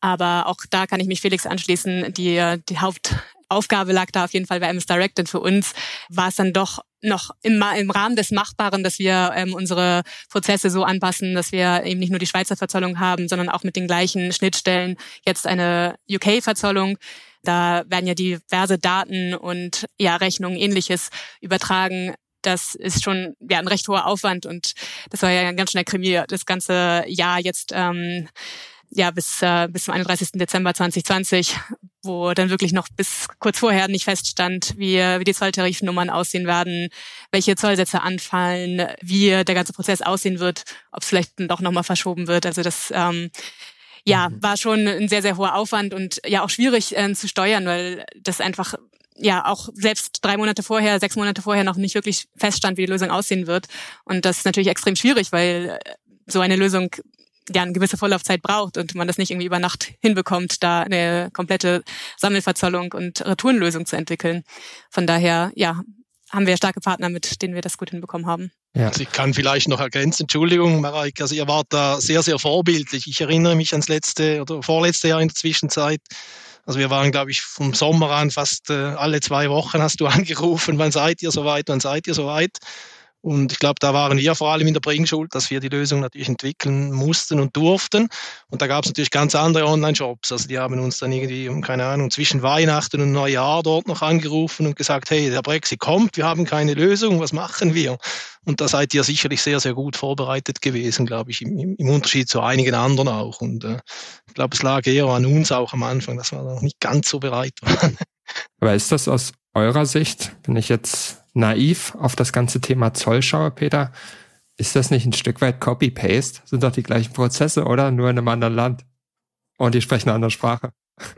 [SPEAKER 2] Aber auch da kann ich mich Felix anschließen. Die, die Hauptaufgabe lag da auf jeden Fall bei MS Direct. Und für uns war es dann doch noch im, im Rahmen des Machbaren, dass wir ähm, unsere Prozesse so anpassen, dass wir eben nicht nur die Schweizer Verzollung haben, sondern auch mit den gleichen Schnittstellen jetzt eine UK-Verzollung. Da werden ja diverse Daten und ja Rechnungen ähnliches übertragen das ist schon ja ein recht hoher Aufwand und das war ja ganz schnell Krimi das ganze Jahr jetzt ähm, ja bis äh, bis zum 31. Dezember 2020 wo dann wirklich noch bis kurz vorher nicht feststand, wie, wie die Zolltarifnummern aussehen werden, welche Zollsätze anfallen, wie der ganze Prozess aussehen wird, ob es vielleicht doch nochmal verschoben wird. Also das ähm, ja, mhm. war schon ein sehr, sehr hoher Aufwand und ja auch schwierig äh, zu steuern, weil das einfach ja auch selbst drei Monate vorher, sechs Monate vorher noch nicht wirklich feststand, wie die Lösung aussehen wird. Und das ist natürlich extrem schwierig, weil äh, so eine Lösung ja eine gewisse Vorlaufzeit braucht und man das nicht irgendwie über Nacht hinbekommt, da eine komplette Sammelverzollung und Retourenlösung zu entwickeln. Von daher, ja, haben wir starke Partner, mit denen wir das gut hinbekommen haben.
[SPEAKER 3] Ja. Also ich kann vielleicht noch ergänzen, Entschuldigung, Mareike, also ihr wart da sehr, sehr vorbildlich. Ich erinnere mich ans letzte oder vorletzte Jahr in der Zwischenzeit. Also wir waren, glaube ich, vom Sommer an fast äh, alle zwei Wochen hast du angerufen, wann seid ihr soweit, wann seid ihr soweit? Und ich glaube, da waren wir vor allem in der Bringschuld, dass wir die Lösung natürlich entwickeln mussten und durften. Und da gab es natürlich ganz andere Online-Shops. Also die haben uns dann irgendwie, keine Ahnung, zwischen Weihnachten und Neujahr dort noch angerufen und gesagt, hey, der Brexit kommt, wir haben keine Lösung, was machen wir? Und da seid ihr sicherlich sehr, sehr gut vorbereitet gewesen, glaube ich, im, im Unterschied zu einigen anderen auch. Und äh, ich glaube, es lag eher an uns auch am Anfang, dass wir noch nicht ganz so bereit waren.
[SPEAKER 1] Aber ist das aus eurer Sicht, wenn ich jetzt naiv auf das ganze Thema Zoll schaue, Peter, ist das nicht ein Stück weit Copy-Paste? Sind doch die gleichen Prozesse, oder? Nur in einem anderen Land. Und die sprechen eine andere Sprache.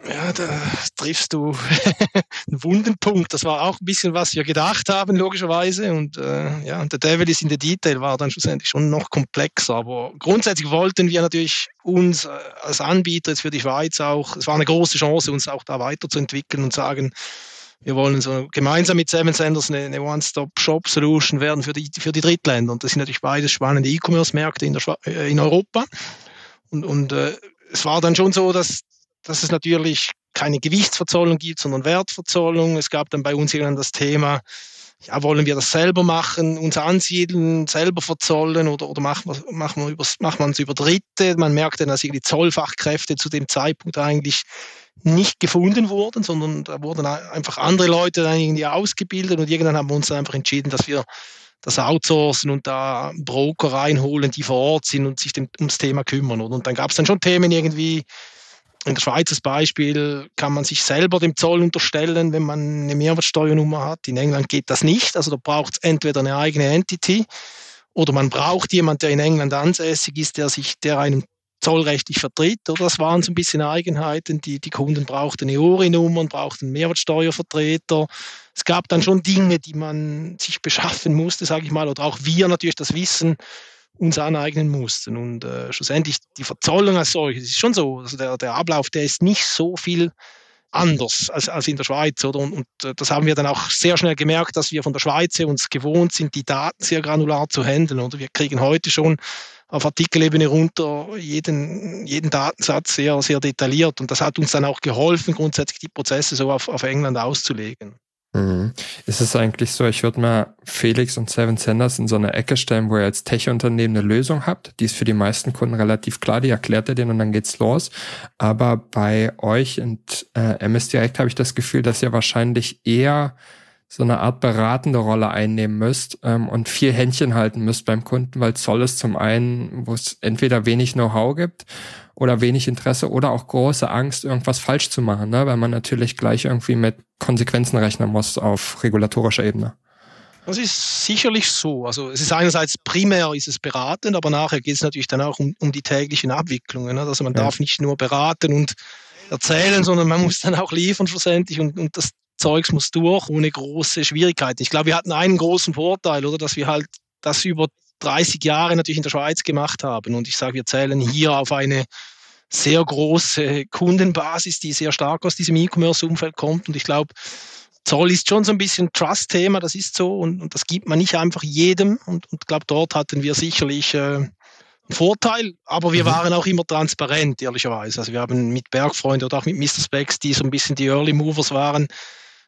[SPEAKER 3] Ja, da triffst du einen wunden Punkt. Das war auch ein bisschen, was wir gedacht haben, logischerweise. Und äh, ja, der Devil is in the Detail war dann schlussendlich schon noch komplexer. Aber grundsätzlich wollten wir natürlich uns äh, als Anbieter jetzt für die Schweiz auch, es war eine große Chance, uns auch da weiterzuentwickeln und sagen, wir wollen so gemeinsam mit Seven Senders eine, eine One-Stop-Shop-Solution werden für die, für die Drittländer. Und das sind natürlich beides spannende E-Commerce-Märkte in, äh, in Europa. Und, und äh, es war dann schon so, dass, dass es natürlich keine Gewichtsverzollung gibt, sondern Wertverzollung. Es gab dann bei uns irgendwann das Thema, ja, wollen wir das selber machen, uns ansiedeln, selber verzollen oder, oder machen wir machen machen wir es über Dritte? Man merkte, dass die Zollfachkräfte zu dem Zeitpunkt eigentlich nicht gefunden wurden, sondern da wurden einfach andere Leute dann irgendwie ausgebildet und irgendwann haben wir uns einfach entschieden, dass wir das outsourcen und da Broker reinholen, die vor Ort sind und sich dem, ums Thema kümmern. Und dann gab es dann schon Themen irgendwie, in der Schweiz als Beispiel kann man sich selber dem Zoll unterstellen, wenn man eine Mehrwertsteuernummer hat. In England geht das nicht. Also da braucht es entweder eine eigene Entity oder man braucht jemand, der in England ansässig ist, der sich, der einem zollrechtlich vertritt. Oder das waren so ein bisschen Eigenheiten. Die, die Kunden brauchten eine ORI-Nummern, brauchten Mehrwertsteuervertreter. Es gab dann schon Dinge, die man sich beschaffen musste, sage ich mal, oder auch wir natürlich das Wissen uns aneignen mussten. Und äh, schlussendlich die Verzollung als solches ist schon so. Also der, der Ablauf, der ist nicht so viel anders als, als in der Schweiz. Oder? Und, und äh, das haben wir dann auch sehr schnell gemerkt, dass wir von der Schweiz uns gewohnt sind, die Daten sehr granular zu handeln. Oder wir kriegen heute schon auf Artikelebene runter jeden, jeden Datensatz sehr, sehr detailliert. Und das hat uns dann auch geholfen, grundsätzlich die Prozesse so auf, auf England auszulegen.
[SPEAKER 1] Mhm. Ist es eigentlich so, ich würde mal Felix und Seven Senders in so eine Ecke stellen, wo ihr als Tech-Unternehmen eine Lösung habt. Die ist für die meisten Kunden relativ klar, die erklärt ihr denen und dann geht's los. Aber bei euch und äh, MS Direct habe ich das Gefühl, dass ihr wahrscheinlich eher so eine Art beratende Rolle einnehmen müsst ähm, und viel Händchen halten müsst beim Kunden, weil Zoll ist zum einen, wo es entweder wenig Know-how gibt oder wenig Interesse oder auch große Angst, irgendwas falsch zu machen, ne? weil man natürlich gleich irgendwie mit Konsequenzen rechnen muss auf regulatorischer Ebene.
[SPEAKER 3] Das ist sicherlich so. Also es ist einerseits primär ist es beratend, aber nachher geht es natürlich dann auch um, um die täglichen Abwicklungen. Ne? Also man ja. darf nicht nur beraten und erzählen, sondern man muss dann auch liefern schlussendlich und, und das Zeugs muss durch ohne große Schwierigkeiten. Ich glaube, wir hatten einen großen Vorteil, oder, dass wir halt das über 30 Jahre natürlich in der Schweiz gemacht haben. Und ich sage, wir zählen hier auf eine sehr große Kundenbasis, die sehr stark aus diesem E-Commerce-Umfeld kommt. Und ich glaube, Zoll ist schon so ein bisschen Trust-Thema, das ist so und, und, das gibt man nicht einfach jedem. Und ich glaube, dort hatten wir sicherlich äh, einen Vorteil, aber wir mhm. waren auch immer transparent, ehrlicherweise. Also wir haben mit Bergfreunde oder auch mit Mr. Specs, die so ein bisschen die Early Movers waren,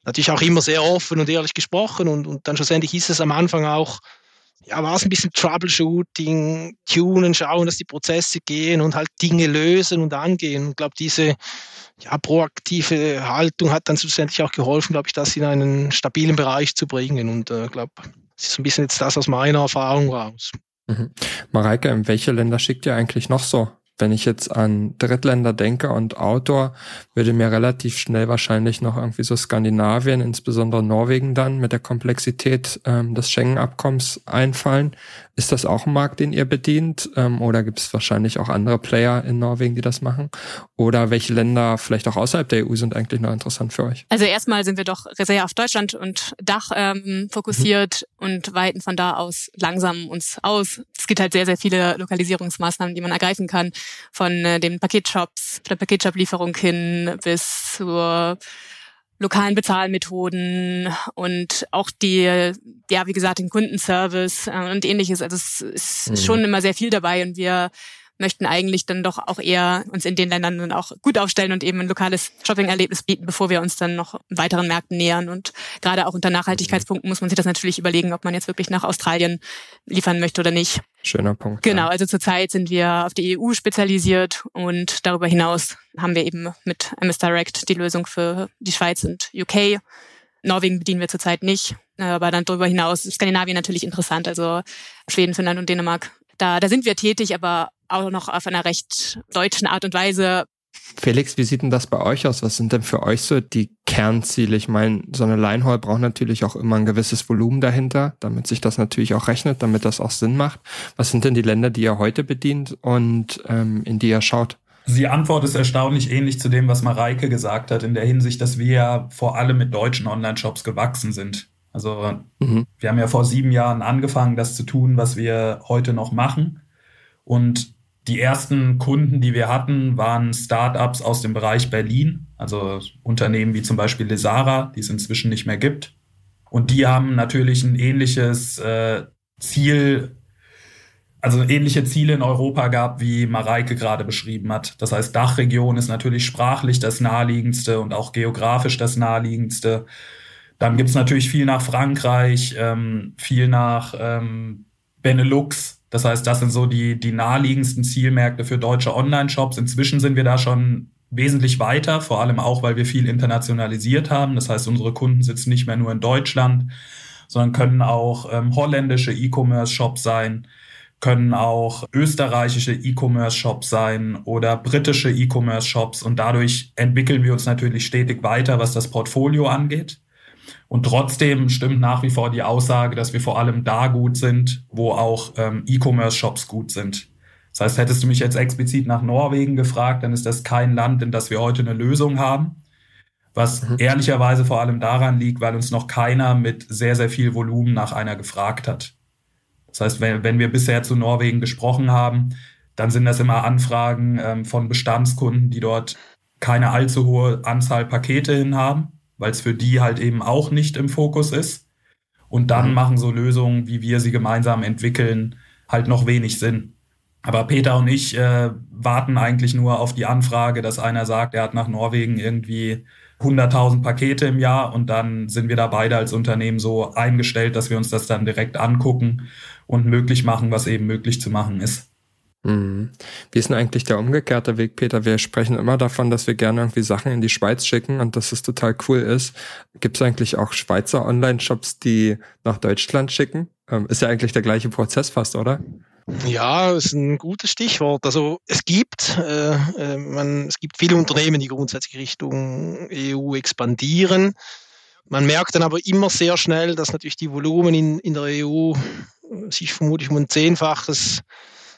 [SPEAKER 3] natürlich auch immer sehr offen und ehrlich gesprochen und, und dann schlussendlich ist es am Anfang auch, ja, war es ein bisschen Troubleshooting, tunen, schauen, dass die Prozesse gehen und halt Dinge lösen und angehen. Und ich glaube, diese ja, proaktive Haltung hat dann schlussendlich auch geholfen, glaube ich, das in einen stabilen Bereich zu bringen. Und ich äh, glaube, es ist ein bisschen jetzt das aus meiner Erfahrung raus.
[SPEAKER 1] Mhm. Mareike, in welche Länder schickt ihr eigentlich noch so wenn ich jetzt an Drittländer denke und Outdoor, würde mir relativ schnell wahrscheinlich noch irgendwie so Skandinavien, insbesondere Norwegen dann mit der Komplexität ähm, des Schengen-Abkommens einfallen. Ist das auch ein Markt, den ihr bedient? Ähm, oder gibt es wahrscheinlich auch andere Player in Norwegen, die das machen? Oder welche Länder vielleicht auch außerhalb der EU sind eigentlich noch interessant für euch?
[SPEAKER 2] Also erstmal sind wir doch sehr auf Deutschland und Dach ähm, fokussiert mhm. und weiten von da aus langsam uns aus. Es gibt halt sehr, sehr viele Lokalisierungsmaßnahmen, die man ergreifen kann von äh, den Paketshops, der Paketshop-Lieferung hin bis zur lokalen Bezahlmethoden und auch die, ja, wie gesagt, den Kundenservice äh, und ähnliches. Also es ist mhm. schon immer sehr viel dabei und wir möchten eigentlich dann doch auch eher uns in den Ländern dann auch gut aufstellen und eben ein lokales Shopping-Erlebnis bieten, bevor wir uns dann noch weiteren Märkten nähern. Und gerade auch unter Nachhaltigkeitspunkten muss man sich das natürlich überlegen, ob man jetzt wirklich nach Australien liefern möchte oder nicht.
[SPEAKER 1] Schöner Punkt.
[SPEAKER 2] Genau, also zurzeit sind wir auf die EU spezialisiert und darüber hinaus haben wir eben mit MS Direct die Lösung für die Schweiz und UK. Norwegen bedienen wir zurzeit nicht, aber dann darüber hinaus ist Skandinavien natürlich interessant, also Schweden, Finnland und Dänemark. Da, da sind wir tätig, aber auch noch auf einer recht deutschen Art und Weise.
[SPEAKER 1] Felix, wie sieht denn das bei euch aus? Was sind denn für euch so die Kernziele? Ich meine, so eine Linehall braucht natürlich auch immer ein gewisses Volumen dahinter, damit sich das natürlich auch rechnet, damit das auch Sinn macht. Was sind denn die Länder, die ihr heute bedient und ähm, in die ihr schaut?
[SPEAKER 4] Die Antwort ist erstaunlich ähnlich zu dem, was Mareike gesagt hat, in der Hinsicht, dass wir ja vor allem mit deutschen Online-Shops gewachsen sind. Also mhm. wir haben ja vor sieben Jahren angefangen, das zu tun, was wir heute noch machen. Und die ersten Kunden, die wir hatten, waren Startups aus dem Bereich Berlin, also Unternehmen wie zum Beispiel Lesara, die es inzwischen nicht mehr gibt. Und die haben natürlich ein ähnliches äh, Ziel, also ähnliche Ziele in Europa gehabt, wie Mareike gerade beschrieben hat. Das heißt, Dachregion ist natürlich sprachlich das naheliegendste und auch geografisch das naheliegendste. Dann gibt's natürlich viel nach Frankreich, ähm, viel nach ähm, Benelux, das heißt, das sind so die, die naheliegendsten Zielmärkte für deutsche Online-Shops. Inzwischen sind wir da schon wesentlich weiter, vor allem auch, weil wir viel internationalisiert haben. Das heißt, unsere Kunden sitzen nicht mehr nur in Deutschland, sondern können auch ähm, holländische E-Commerce-Shops sein, können auch österreichische E-Commerce-Shops sein oder britische E-Commerce-Shops. Und dadurch entwickeln wir uns natürlich stetig weiter, was das Portfolio angeht. Und trotzdem stimmt nach wie vor die Aussage, dass wir vor allem da gut sind, wo auch ähm, E-Commerce-Shops gut sind. Das heißt, hättest du mich jetzt explizit nach Norwegen gefragt, dann ist das kein Land, in das wir heute eine Lösung haben. Was mhm. ehrlicherweise vor allem daran liegt, weil uns noch keiner mit sehr, sehr viel Volumen nach einer gefragt hat. Das heißt, wenn, wenn wir bisher zu Norwegen gesprochen haben, dann sind das immer Anfragen ähm, von Bestandskunden, die dort keine allzu hohe Anzahl Pakete hin haben weil es für die halt eben auch nicht im Fokus ist. Und dann mhm. machen so Lösungen, wie wir sie gemeinsam entwickeln, halt noch wenig Sinn. Aber Peter und ich äh, warten eigentlich nur auf die Anfrage, dass einer sagt, er hat nach Norwegen irgendwie 100.000 Pakete im Jahr und dann sind wir da beide als Unternehmen so eingestellt, dass wir uns das dann direkt angucken und möglich machen, was eben möglich zu machen ist.
[SPEAKER 1] Mhm. Wie ist denn eigentlich der umgekehrte Weg, Peter? Wir sprechen immer davon, dass wir gerne irgendwie Sachen in die Schweiz schicken und dass es total cool ist. Gibt es eigentlich auch Schweizer Online-Shops, die nach Deutschland schicken? Ähm, ist ja eigentlich der gleiche Prozess fast, oder?
[SPEAKER 3] Ja, ist ein gutes Stichwort. Also es gibt, äh, äh man, es gibt viele Unternehmen, die grundsätzlich Richtung EU expandieren. Man merkt dann aber immer sehr schnell, dass natürlich die Volumen in, in der EU sich vermutlich um ein Zehnfaches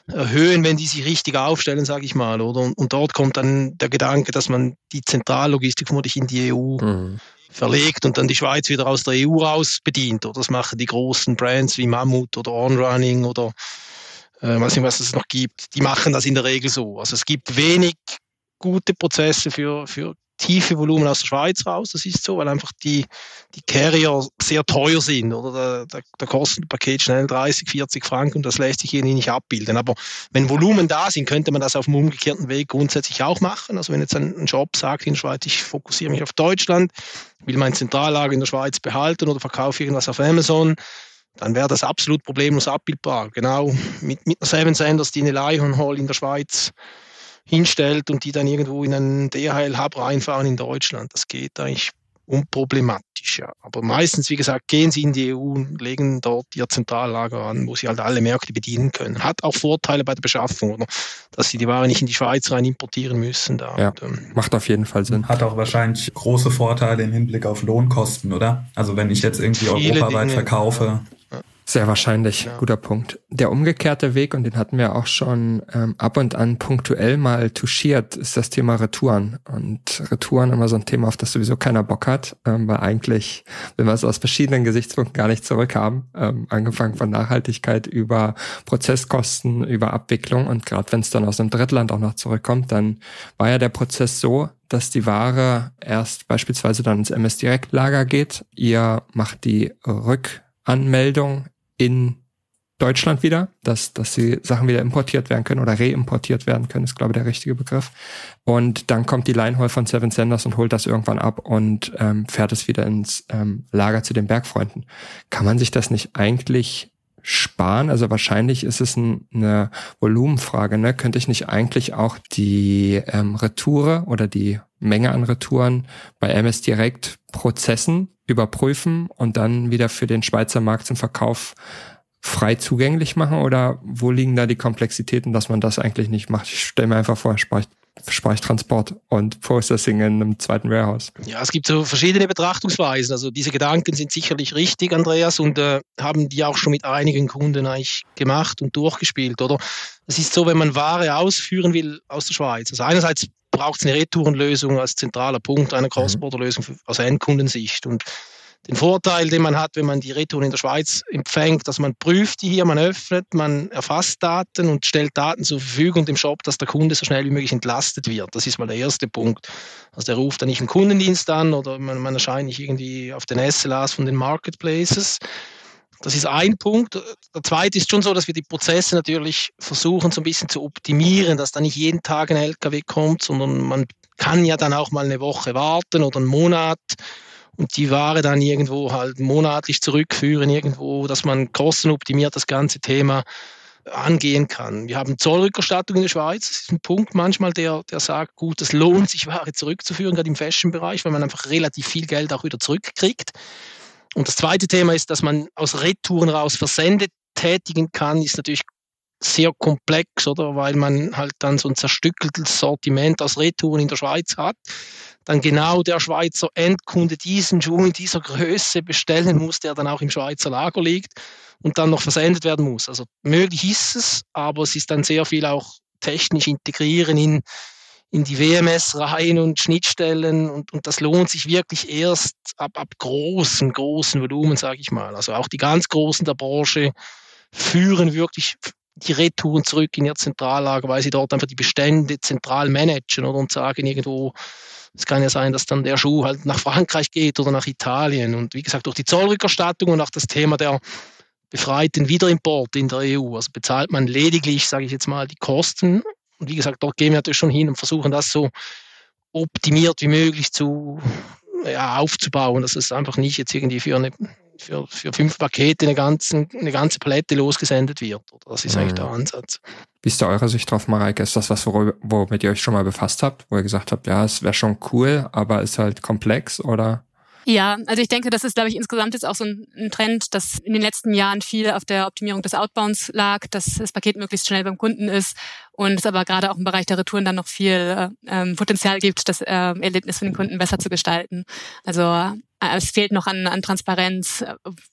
[SPEAKER 3] erhöhen, wenn die sich richtig aufstellen, sage ich mal, oder? Und, und, dort kommt dann der Gedanke, dass man die Zentrallogistik vermutlich in die EU mhm. verlegt und dann die Schweiz wieder aus der EU raus bedient. Oder das machen die großen Brands wie Mammut oder OnRunning oder äh, weiß nicht, was es noch gibt. Die machen das in der Regel so. Also es gibt wenig gute Prozesse für, für tiefe Volumen aus der Schweiz raus. Das ist so, weil einfach die, die Carrier sehr teuer sind. Oder da, da, da kostet ein Paket schnell 30, 40 Franken und das lässt sich hier nicht abbilden. Aber wenn Volumen da sind, könnte man das auf dem umgekehrten Weg grundsätzlich auch machen. Also wenn jetzt ein, ein Job sagt in der Schweiz, ich fokussiere mich auf Deutschland, will mein Zentrallager in der Schweiz behalten oder verkaufe irgendwas auf Amazon, dann wäre das absolut problemlos abbildbar. Genau mit, mit einer Seven Senders, die eine Lion Hall in der Schweiz hinstellt und die dann irgendwo in einen DHL-Hub reinfahren in Deutschland. Das geht eigentlich unproblematisch. ja. Aber meistens, wie gesagt, gehen sie in die EU und legen dort ihr Zentrallager an, wo sie halt alle Märkte bedienen können. Hat auch Vorteile bei der Beschaffung, oder? Dass sie die Ware nicht in die Schweiz rein importieren müssen. Da.
[SPEAKER 1] Ja, und, ähm, macht auf jeden Fall Sinn.
[SPEAKER 4] Hat auch wahrscheinlich große Vorteile im Hinblick auf Lohnkosten, oder? Also wenn ich jetzt irgendwie europaweit Dinge, verkaufe. Ja.
[SPEAKER 1] Sehr wahrscheinlich, ja. guter Punkt. Der umgekehrte Weg, und den hatten wir auch schon ähm, ab und an punktuell mal touchiert, ist das Thema Retouren. Und Retouren immer so ein Thema, auf das sowieso keiner Bock hat, ähm, weil eigentlich will man es aus verschiedenen Gesichtspunkten gar nicht zurückhaben. Ähm, angefangen von Nachhaltigkeit über Prozesskosten, über Abwicklung. Und gerade wenn es dann aus einem Drittland auch noch zurückkommt, dann war ja der Prozess so, dass die Ware erst beispielsweise dann ins MS Direct Lager geht. Ihr macht die Rückanmeldung in Deutschland wieder, dass, dass die Sachen wieder importiert werden können oder reimportiert werden können, ist, glaube ich, der richtige Begriff. Und dann kommt die Linehaul von Seven Senders und holt das irgendwann ab und ähm, fährt es wieder ins ähm, Lager zu den Bergfreunden. Kann man sich das nicht eigentlich sparen? Also wahrscheinlich ist es ein, eine Volumenfrage. Ne? Könnte ich nicht eigentlich auch die ähm, Retoure oder die Menge an Retouren bei MS Direct Prozessen überprüfen und dann wieder für den Schweizer Markt zum Verkauf frei zugänglich machen? Oder wo liegen da die Komplexitäten, dass man das eigentlich nicht macht? Ich stelle mir einfach vor, Speichtransport und Processing in einem zweiten Warehouse.
[SPEAKER 3] Ja, es gibt so verschiedene Betrachtungsweisen. Also diese Gedanken sind sicherlich richtig, Andreas, und äh, haben die auch schon mit einigen Kunden eigentlich gemacht und durchgespielt, oder? Es ist so, wenn man Ware ausführen will aus der Schweiz. Also einerseits braucht es eine Retourenlösung als zentraler Punkt einer mhm. Cross-Border-Lösung aus Endkundensicht. Und den Vorteil, den man hat, wenn man die Retouren in der Schweiz empfängt, dass man prüft die hier, man öffnet, man erfasst Daten und stellt Daten zur Verfügung dem Shop, dass der Kunde so schnell wie möglich entlastet wird. Das ist mal der erste Punkt. Also der ruft dann nicht im Kundendienst an oder man, man erscheint nicht irgendwie auf den SLAs von den Marketplaces. Das ist ein Punkt. Der zweite ist schon so, dass wir die Prozesse natürlich versuchen, so ein bisschen zu optimieren, dass da nicht jeden Tag ein LKW kommt, sondern man kann ja dann auch mal eine Woche warten oder einen Monat und die Ware dann irgendwo halt monatlich zurückführen, irgendwo, dass man kostenoptimiert das ganze Thema angehen kann. Wir haben Zollrückerstattung in der Schweiz. Das ist ein Punkt manchmal, der, der sagt, gut, es lohnt sich, Ware zurückzuführen, gerade im Fashion-Bereich, weil man einfach relativ viel Geld auch wieder zurückkriegt. Und das zweite Thema ist, dass man aus Retouren raus Versende tätigen kann, ist natürlich sehr komplex, oder? Weil man halt dann so ein zerstückeltes Sortiment aus Retouren in der Schweiz hat. Dann genau der Schweizer Endkunde diesen Schuh in dieser Größe bestellen muss, der dann auch im Schweizer Lager liegt und dann noch versendet werden muss. Also möglich ist es, aber es ist dann sehr viel auch technisch integrieren in in die WMS rein und Schnittstellen und, und das lohnt sich wirklich erst ab, ab großen, großen Volumen, sage ich mal. Also auch die ganz Großen der Branche führen wirklich die Retouren zurück in ihr Zentrallager, weil sie dort einfach die Bestände zentral managen oder und sagen irgendwo, es kann ja sein, dass dann der Schuh halt nach Frankreich geht oder nach Italien. Und wie gesagt, durch die Zollrückerstattung und auch das Thema der befreiten Wiederimport in der EU, also bezahlt man lediglich, sage ich jetzt mal, die Kosten und wie gesagt, dort gehen wir natürlich schon hin und versuchen das so optimiert wie möglich zu ja, aufzubauen, dass es einfach nicht jetzt irgendwie für eine für, für fünf Pakete eine, ganzen, eine ganze Palette losgesendet wird. Das ist mhm. eigentlich der Ansatz.
[SPEAKER 1] Wie ist da eure Sicht drauf, Mareike? Ist das was, womit ihr euch schon mal befasst habt, wo ihr gesagt habt, ja, es wäre schon cool, aber ist halt komplex oder?
[SPEAKER 2] Ja, also ich denke, das ist, glaube ich, insgesamt jetzt auch so ein, Trend, dass in den letzten Jahren viel auf der Optimierung des Outbounds lag, dass das Paket möglichst schnell beim Kunden ist und es aber gerade auch im Bereich der Retouren dann noch viel ähm, Potenzial gibt, das äh, Erlebnis für den Kunden besser zu gestalten. Also äh, es fehlt noch an, an Transparenz,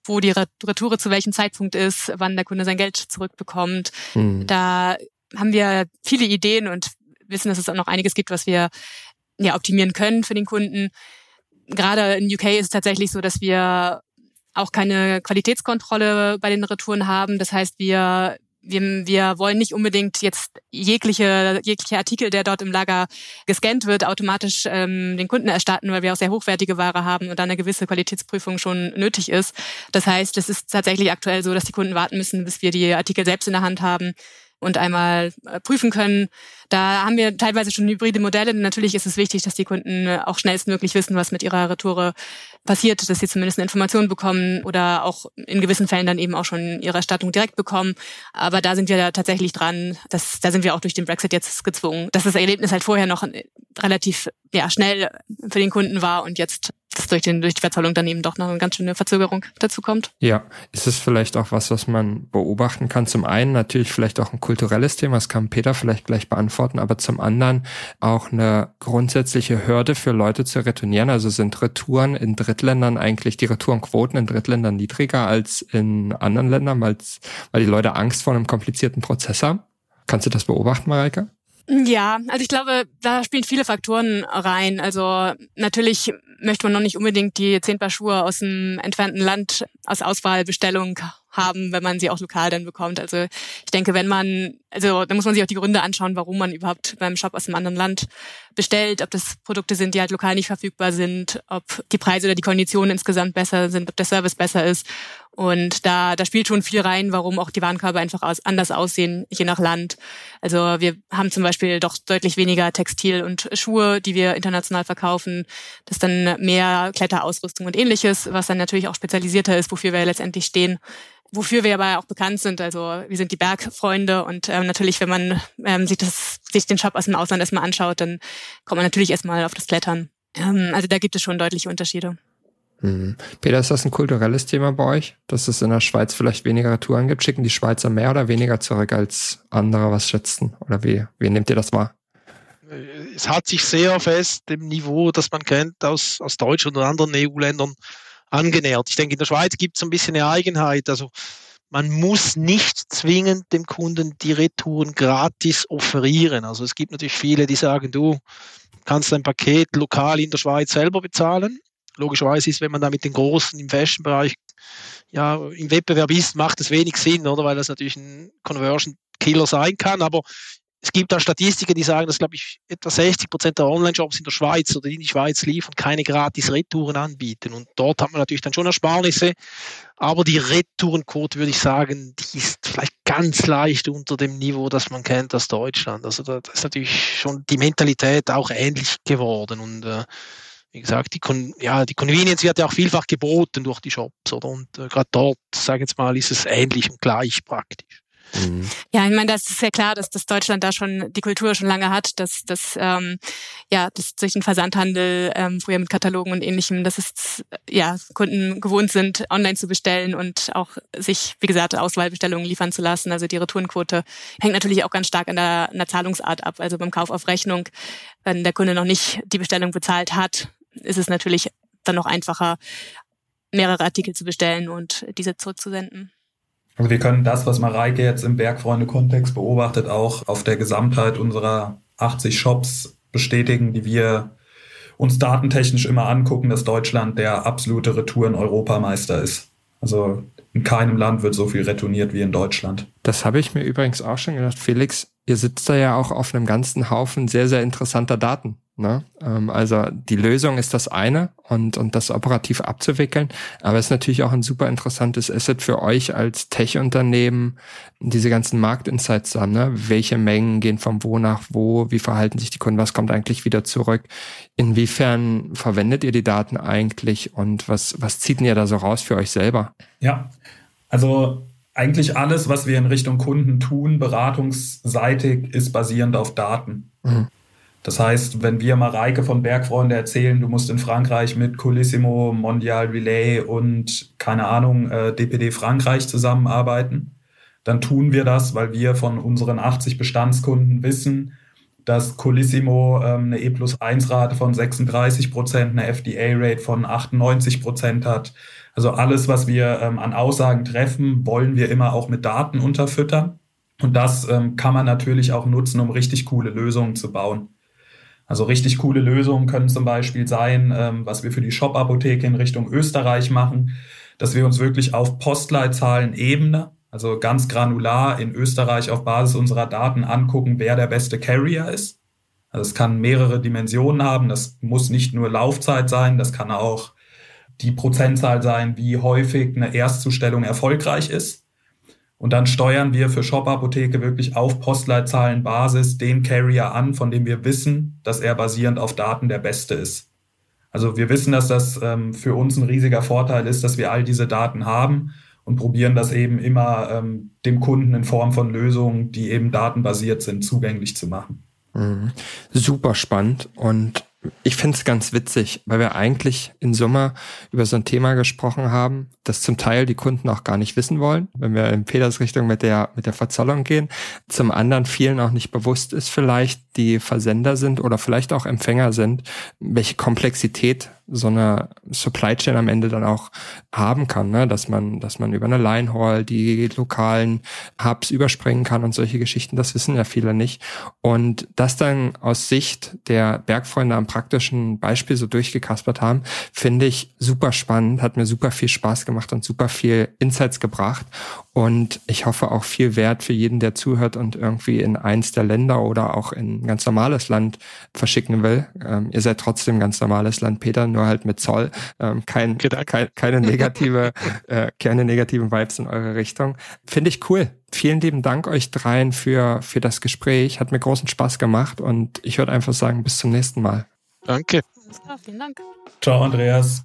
[SPEAKER 2] wo die Retoure zu welchem Zeitpunkt ist, wann der Kunde sein Geld zurückbekommt. Mhm. Da haben wir viele Ideen und wissen, dass es auch noch einiges gibt, was wir ja optimieren können für den Kunden gerade in UK ist es tatsächlich so, dass wir auch keine Qualitätskontrolle bei den Retouren haben. Das heißt, wir wir, wir wollen nicht unbedingt jetzt jegliche, jegliche Artikel, der dort im Lager gescannt wird, automatisch ähm, den Kunden erstatten, weil wir auch sehr hochwertige Ware haben und da eine gewisse Qualitätsprüfung schon nötig ist. Das heißt, es ist tatsächlich aktuell so, dass die Kunden warten müssen, bis wir die Artikel selbst in der Hand haben und einmal äh, prüfen können. Da haben wir teilweise schon hybride Modelle. Natürlich ist es wichtig, dass die Kunden auch schnellstmöglich wissen, was mit ihrer Retoure passiert, dass sie zumindest eine Information bekommen oder auch in gewissen Fällen dann eben auch schon ihre Erstattung direkt bekommen. Aber da sind wir tatsächlich dran. Das, da sind wir auch durch den Brexit jetzt gezwungen, dass das Erlebnis halt vorher noch äh, relativ ja, schnell für den Kunden war und jetzt dass durch, den, durch die Verzollung dann eben doch noch eine ganz schöne Verzögerung dazu kommt.
[SPEAKER 1] Ja, ist es vielleicht auch was, was man beobachten kann? Zum einen natürlich vielleicht auch ein kulturelles Thema, das kann Peter vielleicht gleich beantworten, aber zum anderen auch eine grundsätzliche Hürde für Leute zu retournieren. Also sind Retouren in Drittländern eigentlich die Retourenquoten in Drittländern niedriger als in anderen Ländern, weil die Leute Angst vor einem komplizierten Prozess haben? Kannst du das beobachten, Mareike?
[SPEAKER 2] Ja, also ich glaube, da spielen viele Faktoren rein. Also natürlich möchte man noch nicht unbedingt die zehn Paar Schuhe aus dem entfernten Land als Auswahlbestellung haben, wenn man sie auch lokal dann bekommt. Also ich denke, wenn man, also da muss man sich auch die Gründe anschauen, warum man überhaupt beim Shop aus einem anderen Land bestellt, ob das Produkte sind, die halt lokal nicht verfügbar sind, ob die Preise oder die Konditionen insgesamt besser sind, ob der Service besser ist. Und da, da spielt schon viel rein, warum auch die Warenkörbe einfach aus, anders aussehen, je nach Land. Also wir haben zum Beispiel doch deutlich weniger Textil und Schuhe, die wir international verkaufen. Das ist dann mehr Kletterausrüstung und ähnliches, was dann natürlich auch spezialisierter ist, wofür wir letztendlich stehen wofür wir aber auch bekannt sind. Also wir sind die Bergfreunde und ähm, natürlich, wenn man ähm, sich, das, sich den Shop aus dem Ausland erstmal anschaut, dann kommt man natürlich erstmal auf das Klettern. Ähm, also da gibt es schon deutliche Unterschiede.
[SPEAKER 1] Mhm. Peter, ist das ein kulturelles Thema bei euch, dass es in der Schweiz vielleicht weniger Touren gibt? Schicken die Schweizer mehr oder weniger zurück als andere was schätzen? Oder wie, wie nehmt ihr das wahr?
[SPEAKER 3] Es hat sich sehr fest dem Niveau, das man kennt aus, aus Deutschland und anderen EU-Ländern, angenähert. Ich denke, in der Schweiz gibt es ein bisschen eine Eigenheit. Also man muss nicht zwingend dem Kunden die Retouren gratis offerieren. Also es gibt natürlich viele, die sagen, du kannst dein Paket lokal in der Schweiz selber bezahlen. Logischerweise ist, wenn man da mit den Großen im Fashion-Bereich ja, im Wettbewerb ist, macht es wenig Sinn, oder? Weil das natürlich ein Conversion-Killer sein kann. Aber es gibt da Statistiken, die sagen, dass, glaube ich, etwa 60 Prozent der Online-Shops in der Schweiz oder die in die Schweiz liefern, keine gratis Retouren anbieten. Und dort hat man natürlich dann schon Ersparnisse. Aber die Retourenquote, würde ich sagen, die ist vielleicht ganz leicht unter dem Niveau, das man kennt aus Deutschland. Also da, ist natürlich schon die Mentalität auch ähnlich geworden. Und äh, wie gesagt, die, Con ja, die Convenience wird ja auch vielfach geboten durch die Shops. Oder? Und äh, gerade dort, sage ich jetzt mal, ist es ähnlich und gleich praktisch.
[SPEAKER 2] Mhm. Ja, ich meine, das ist ja klar, dass das Deutschland da schon die Kultur schon lange hat, dass das ähm, ja, dass durch den Versandhandel ähm, früher mit Katalogen und ähnlichem, dass es ja Kunden gewohnt sind, online zu bestellen und auch sich, wie gesagt, Auswahlbestellungen liefern zu lassen. Also die Retourenquote hängt natürlich auch ganz stark an der, an der Zahlungsart ab. Also beim Kauf auf Rechnung, wenn der Kunde noch nicht die Bestellung bezahlt hat, ist es natürlich dann noch einfacher, mehrere Artikel zu bestellen und diese zurückzusenden.
[SPEAKER 4] Also wir können das, was Mareike jetzt im Bergfreunde-Kontext beobachtet, auch auf der Gesamtheit unserer 80 Shops bestätigen, die wir uns datentechnisch immer angucken, dass Deutschland der absolute Retouren-Europameister ist. Also in keinem Land wird so viel retourniert wie in Deutschland.
[SPEAKER 1] Das habe ich mir übrigens auch schon gedacht. Felix, ihr sitzt da ja auch auf einem ganzen Haufen sehr, sehr interessanter Daten. Ne? Ähm, also die Lösung ist das eine und, und das operativ abzuwickeln, aber es ist natürlich auch ein super interessantes Asset für euch als Tech-Unternehmen, diese ganzen Marktinsights haben. Ne? Welche Mengen gehen vom Wo nach wo, wie verhalten sich die Kunden, was kommt eigentlich wieder zurück, inwiefern verwendet ihr die Daten eigentlich und was, was zieht ihr da so raus für euch selber?
[SPEAKER 4] Ja, also eigentlich alles, was wir in Richtung Kunden tun, beratungsseitig, ist basierend auf Daten. Mhm. Das heißt, wenn wir Mareike von Bergfreunde erzählen, du musst in Frankreich mit Colissimo, Mondial Relay und keine Ahnung, äh, DPD Frankreich zusammenarbeiten, dann tun wir das, weil wir von unseren 80 Bestandskunden wissen, dass Colissimo ähm, eine E plus 1 Rate von 36 Prozent, eine FDA-Rate von 98 Prozent hat. Also alles, was wir ähm, an Aussagen treffen, wollen wir immer auch mit Daten unterfüttern. Und das ähm, kann man natürlich auch nutzen, um richtig coole Lösungen zu bauen. Also richtig coole Lösungen können zum Beispiel sein, ähm, was wir für die Shop-Apotheke in Richtung Österreich machen, dass wir uns wirklich auf Postleitzahlen-Ebene, also ganz granular in Österreich auf Basis unserer Daten angucken, wer der beste Carrier ist. Also es kann mehrere Dimensionen haben. Das muss nicht nur Laufzeit sein, das kann auch die Prozentzahl sein, wie häufig eine Erstzustellung erfolgreich ist. Und dann steuern wir für Shop-Apotheke wirklich auf Postleitzahlenbasis den Carrier an, von dem wir wissen, dass er basierend auf Daten der beste ist. Also wir wissen, dass das ähm, für uns ein riesiger Vorteil ist, dass wir all diese Daten haben und probieren das eben immer ähm, dem Kunden in Form von Lösungen, die eben datenbasiert sind, zugänglich zu machen.
[SPEAKER 1] Mhm. Super spannend. Und ich finde es ganz witzig, weil wir eigentlich in Summe über so ein Thema gesprochen haben, das zum Teil die Kunden auch gar nicht wissen wollen, wenn wir in Peters Richtung mit der, mit der Verzollung gehen. Zum anderen vielen auch nicht bewusst ist vielleicht, die Versender sind oder vielleicht auch Empfänger sind, welche Komplexität so eine Supply Chain am Ende dann auch haben kann, ne? dass man, dass man über eine Line Haul die lokalen Hubs überspringen kann und solche Geschichten, das wissen ja viele nicht. Und das dann aus Sicht der Bergfreunde am praktischen Beispiel so durchgekaspert haben, finde ich super spannend, hat mir super viel Spaß gemacht und super viel Insights gebracht. Und ich hoffe auch viel Wert für jeden, der zuhört und irgendwie in eins der Länder oder auch in ein ganz normales Land verschicken will. Ähm, ihr seid trotzdem ganz normales Land, Peter, nur halt mit Zoll. Ähm, kein, kein, keine negative, äh, keine negativen Vibes in eure Richtung. Finde ich cool. Vielen lieben Dank euch dreien für, für das Gespräch. Hat mir großen Spaß gemacht und ich würde einfach sagen, bis zum nächsten Mal.
[SPEAKER 3] Danke.
[SPEAKER 2] vielen Dank.
[SPEAKER 4] Ciao, Andreas.